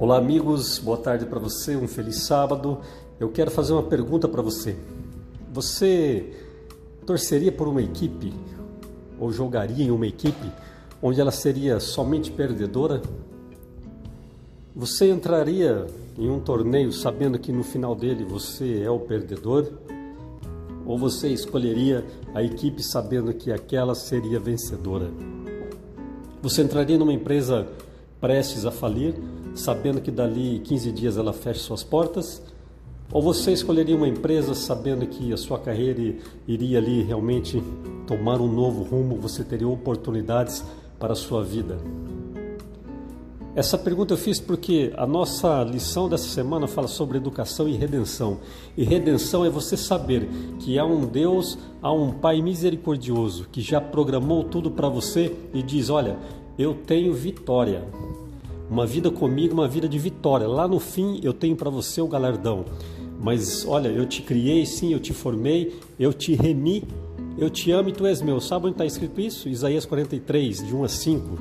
Olá, amigos, boa tarde para você, um feliz sábado. Eu quero fazer uma pergunta para você. Você torceria por uma equipe ou jogaria em uma equipe onde ela seria somente perdedora? Você entraria em um torneio sabendo que no final dele você é o perdedor? Ou você escolheria a equipe sabendo que aquela seria vencedora? Você entraria numa empresa prestes a falir, sabendo que dali 15 dias ela fecha suas portas? Ou você escolheria uma empresa sabendo que a sua carreira iria ali realmente tomar um novo rumo, você teria oportunidades para a sua vida? Essa pergunta eu fiz porque a nossa lição dessa semana fala sobre educação e redenção. E redenção é você saber que há um Deus, há um Pai misericordioso que já programou tudo para você e diz: Olha, eu tenho vitória. Uma vida comigo, uma vida de vitória. Lá no fim eu tenho para você o galardão. Mas olha, eu te criei, sim, eu te formei, eu te remi, eu te amo e tu és meu. Sabe onde está escrito isso? Isaías 43, de 1 a 5.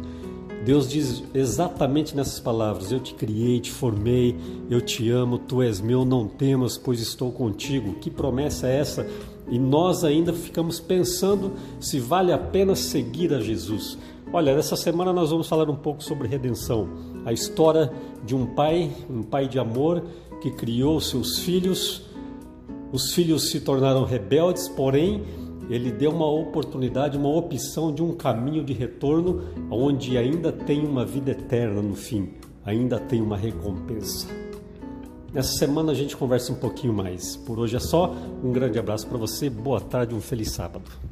Deus diz exatamente nessas palavras: Eu te criei, te formei, eu te amo, tu és meu, não temas, pois estou contigo. Que promessa é essa? E nós ainda ficamos pensando se vale a pena seguir a Jesus. Olha, nessa semana nós vamos falar um pouco sobre redenção, a história de um pai, um pai de amor que criou seus filhos. Os filhos se tornaram rebeldes, porém ele deu uma oportunidade, uma opção de um caminho de retorno onde ainda tem uma vida eterna no fim, ainda tem uma recompensa. Nessa semana a gente conversa um pouquinho mais. Por hoje é só. Um grande abraço para você, boa tarde, um feliz sábado.